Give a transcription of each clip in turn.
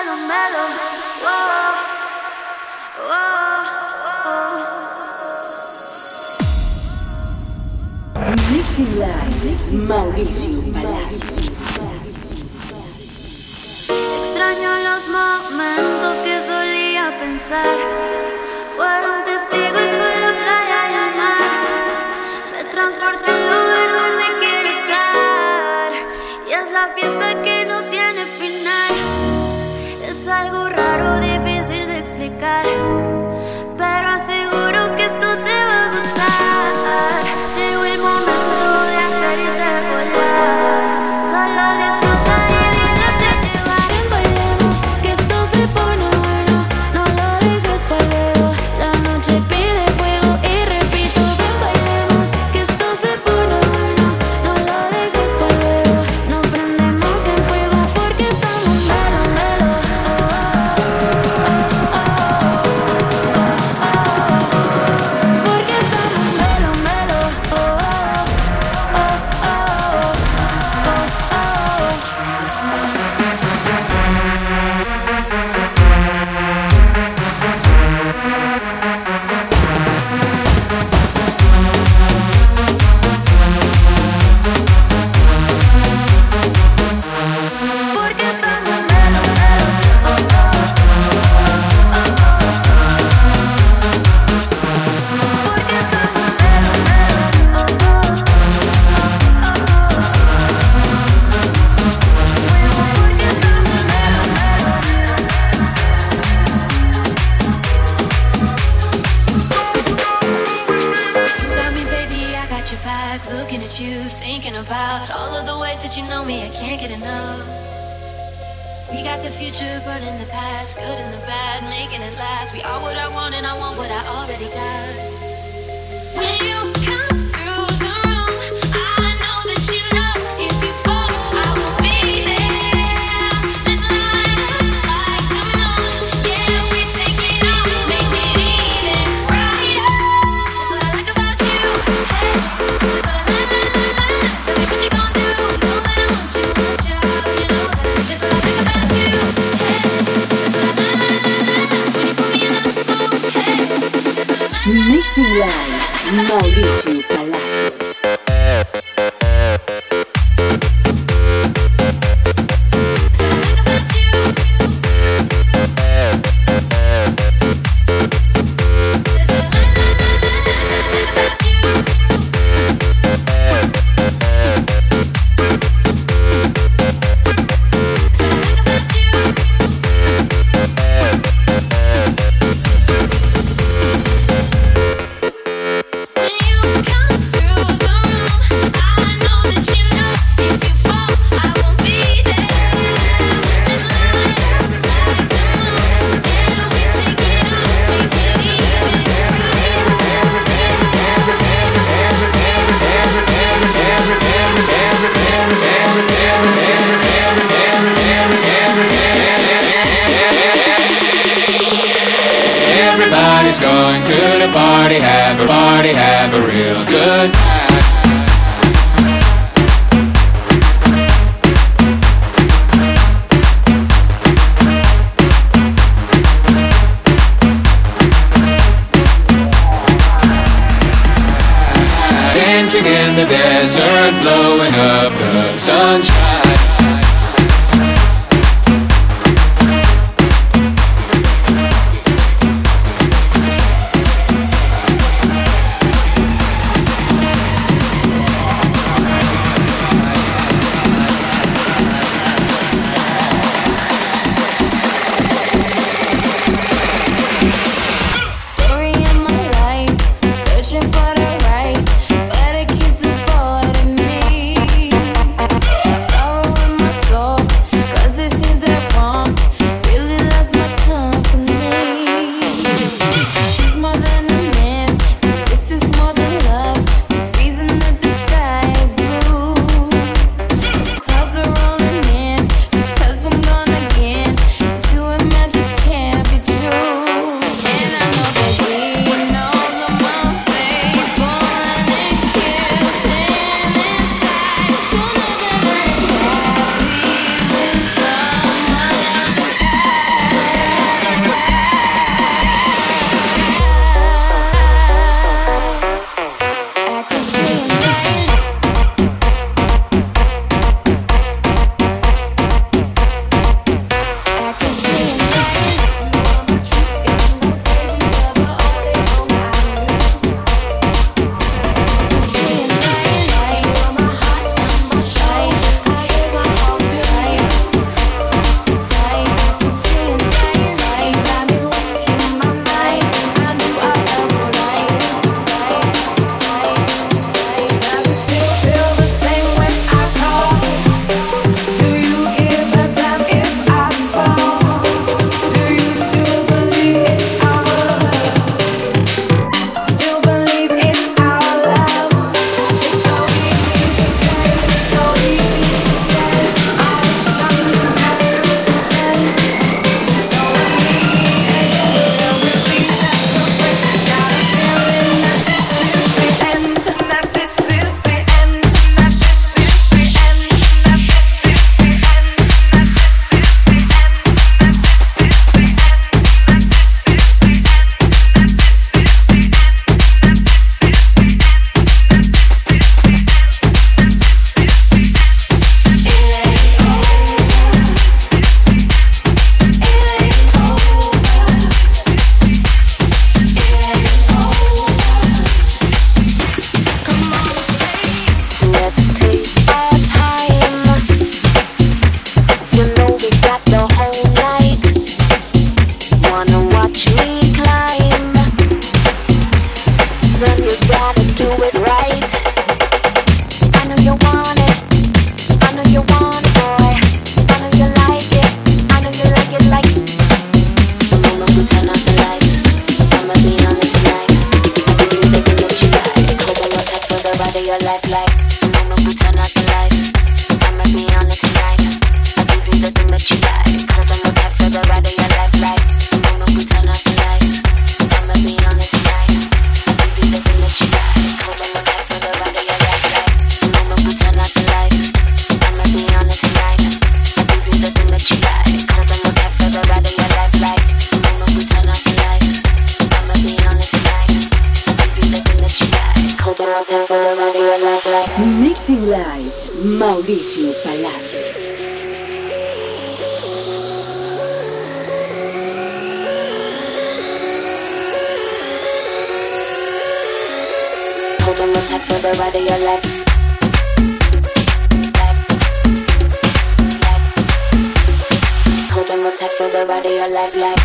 melo, melo. Oh, oh, oh. Mixi Live, Mauricio Palacios. Extraño los momentos que solía pensar. Fueron testigos solo para llamar. Me transporta al lugar donde quiero estar. Y es la fiesta que es algo raro, difícil de explicar, pero aseguro que esto te va a gustar. 进来，闹力气来了。Mauricio Palacio. On tight for the ride of your life. Hold on tight for the ride of your life, like.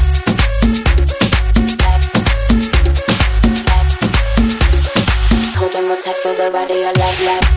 Hold on tight for the ride of your life, like.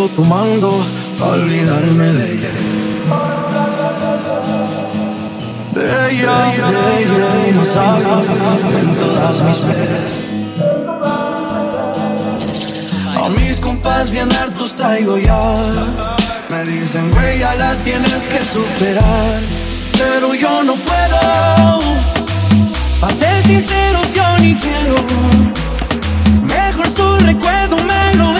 Botella ando tomando para olvidarme de ella. De ella, de ella, no sabes en todas mis veces. A mis compas bien hartos traigo ya. Me dicen, güey, ya la tienes que superar. Pero yo no puedo. Para ser sincero, yo ni quiero. Mejor su recuerdo me lo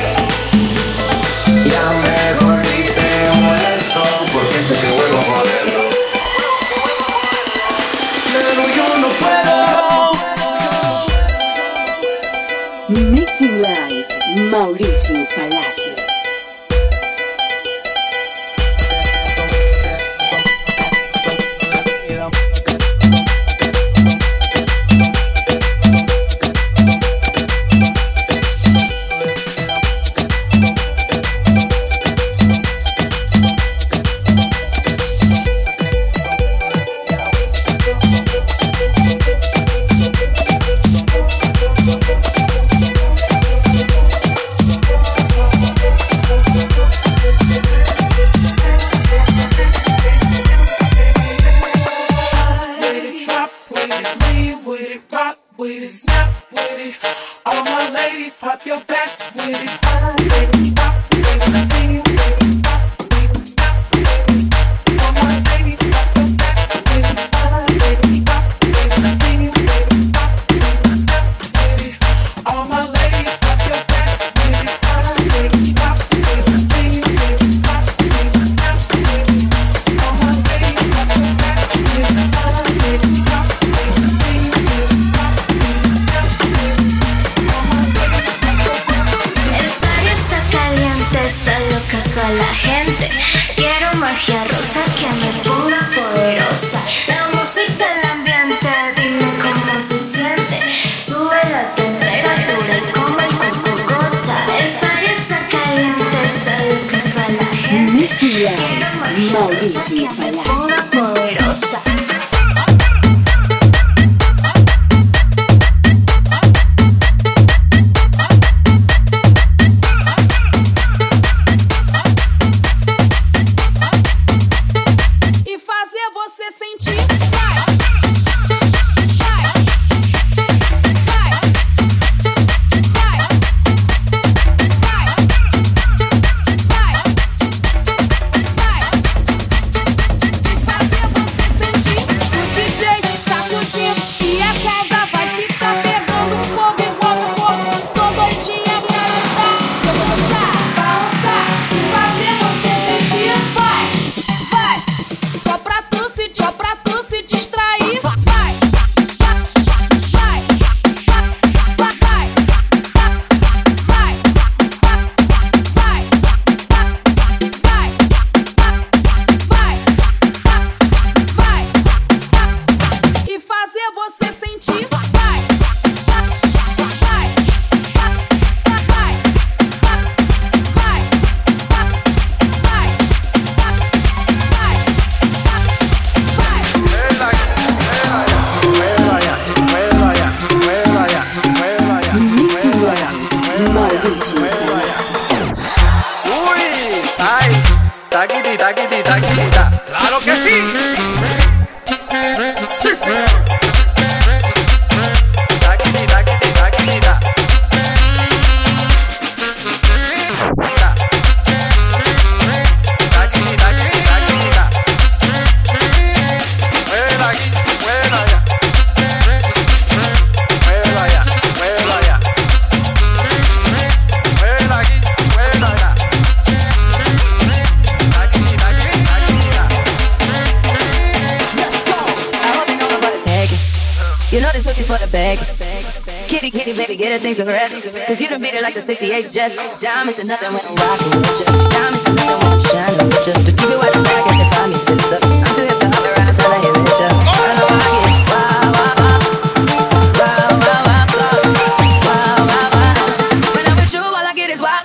Live, Mauricio Palacio. with Mauricio que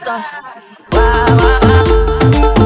Wow, wow, wow.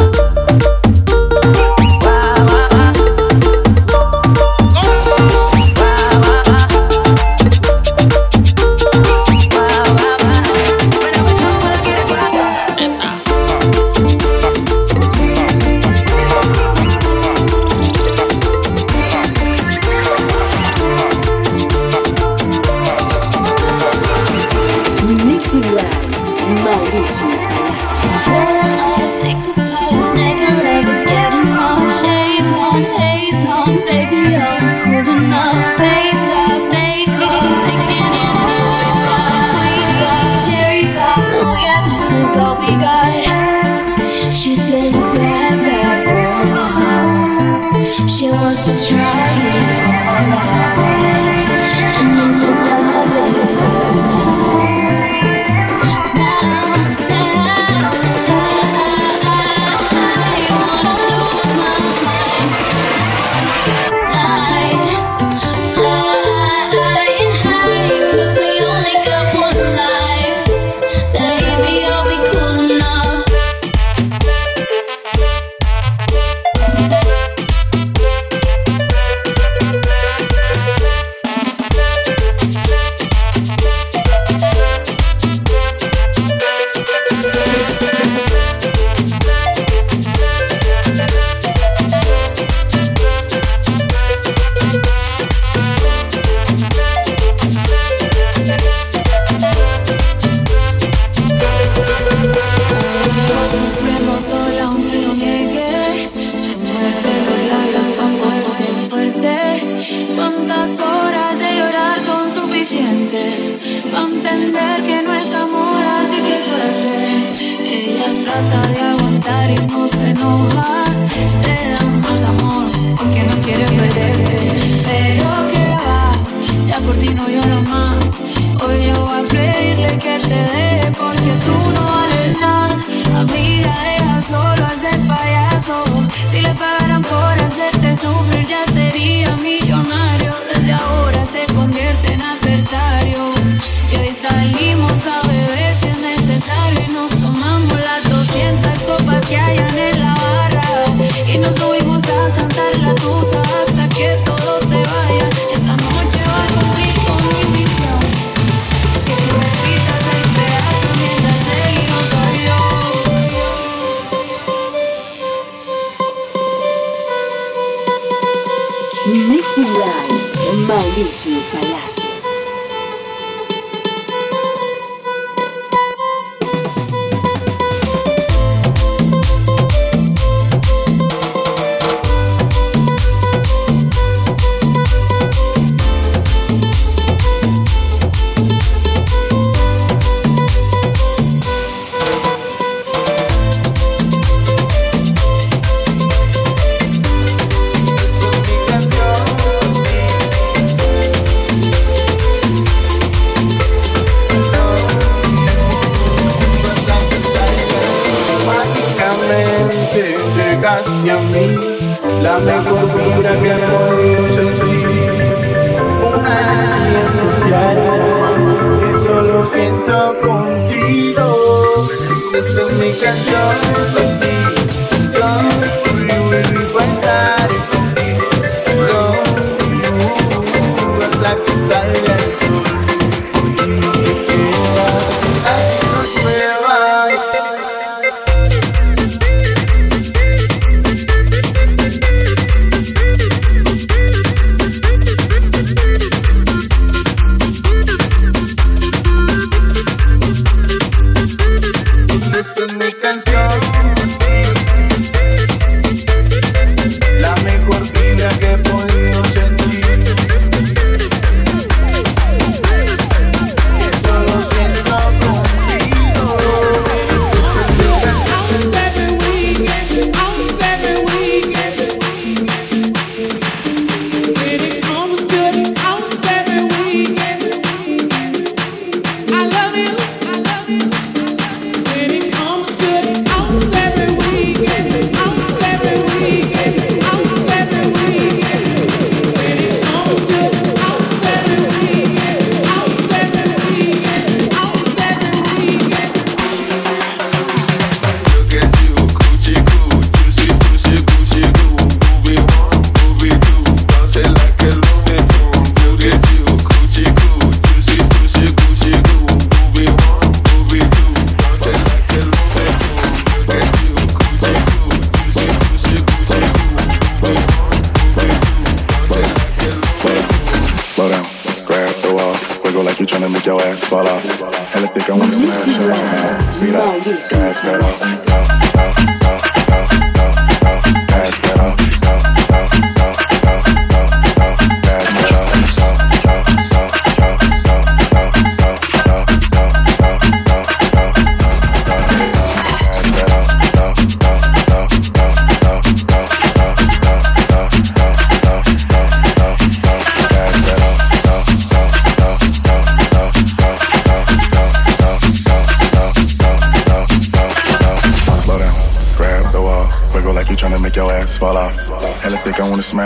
one.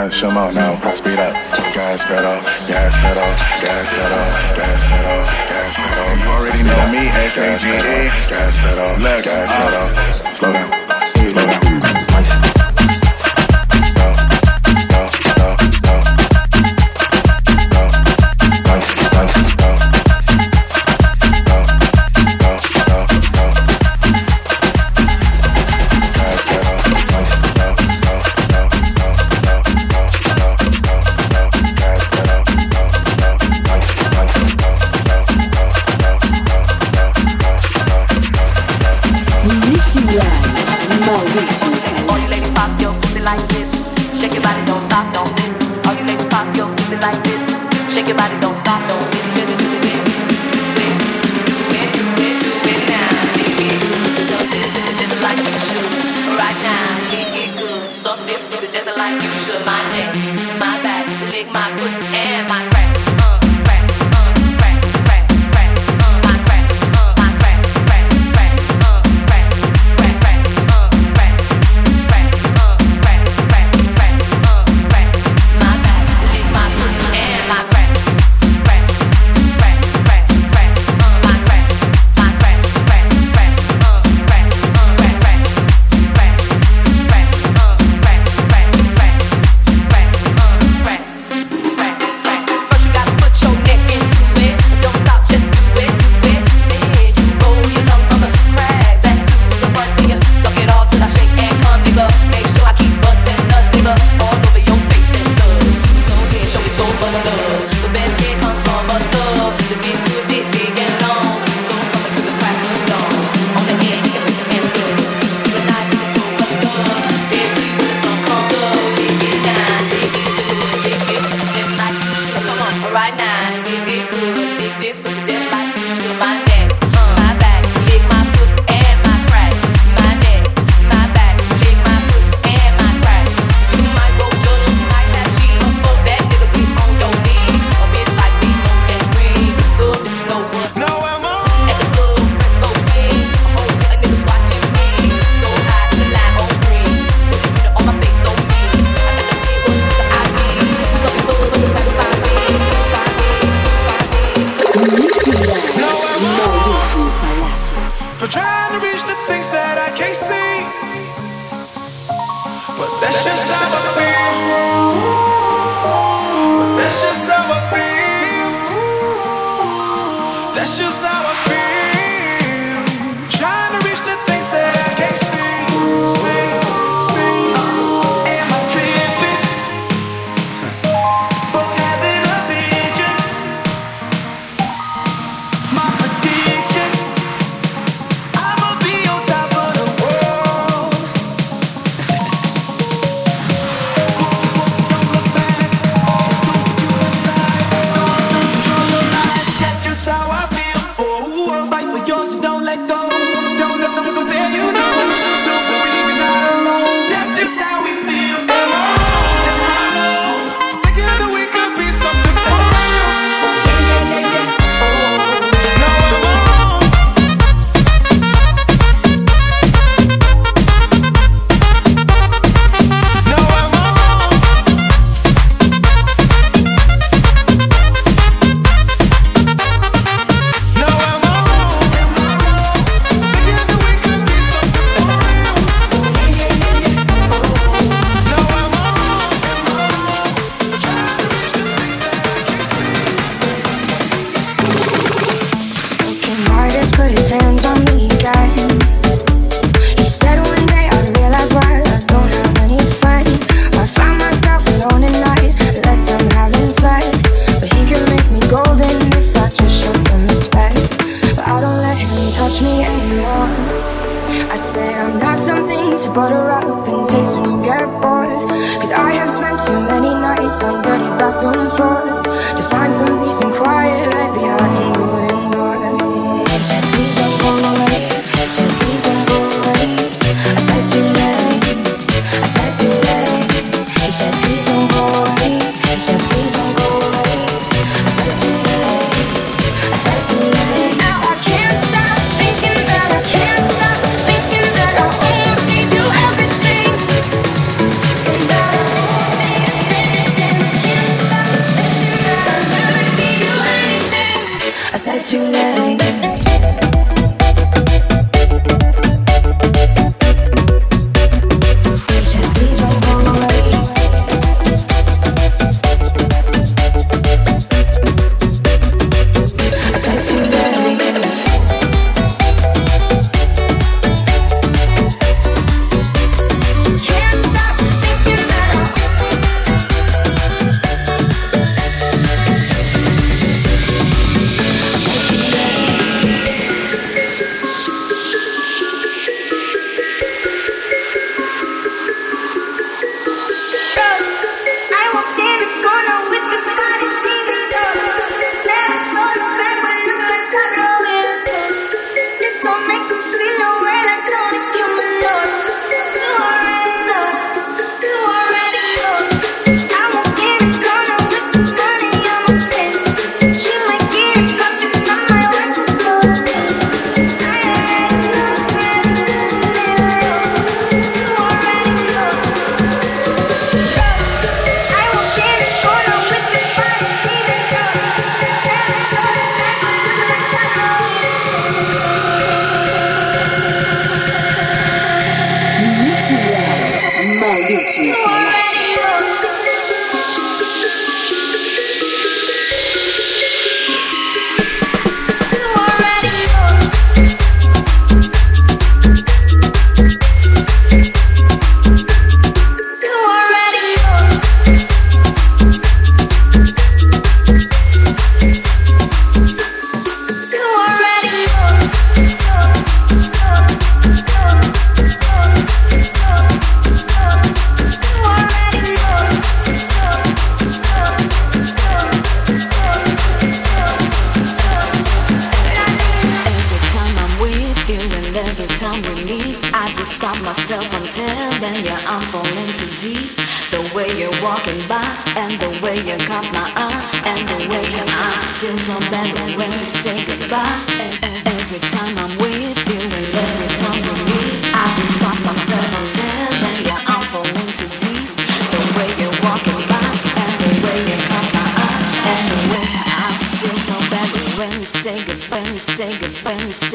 punch them out now. Speed up, gas pedal, gas pedal, gas pedal, gas pedal, gas pedal. You already know me, S A G E. Gas pedal, gas pedal. Slow down, slow down. for trying to reach the things that I can't see. But that's just how I feel. says you like.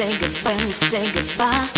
Say good, when we say goodbye,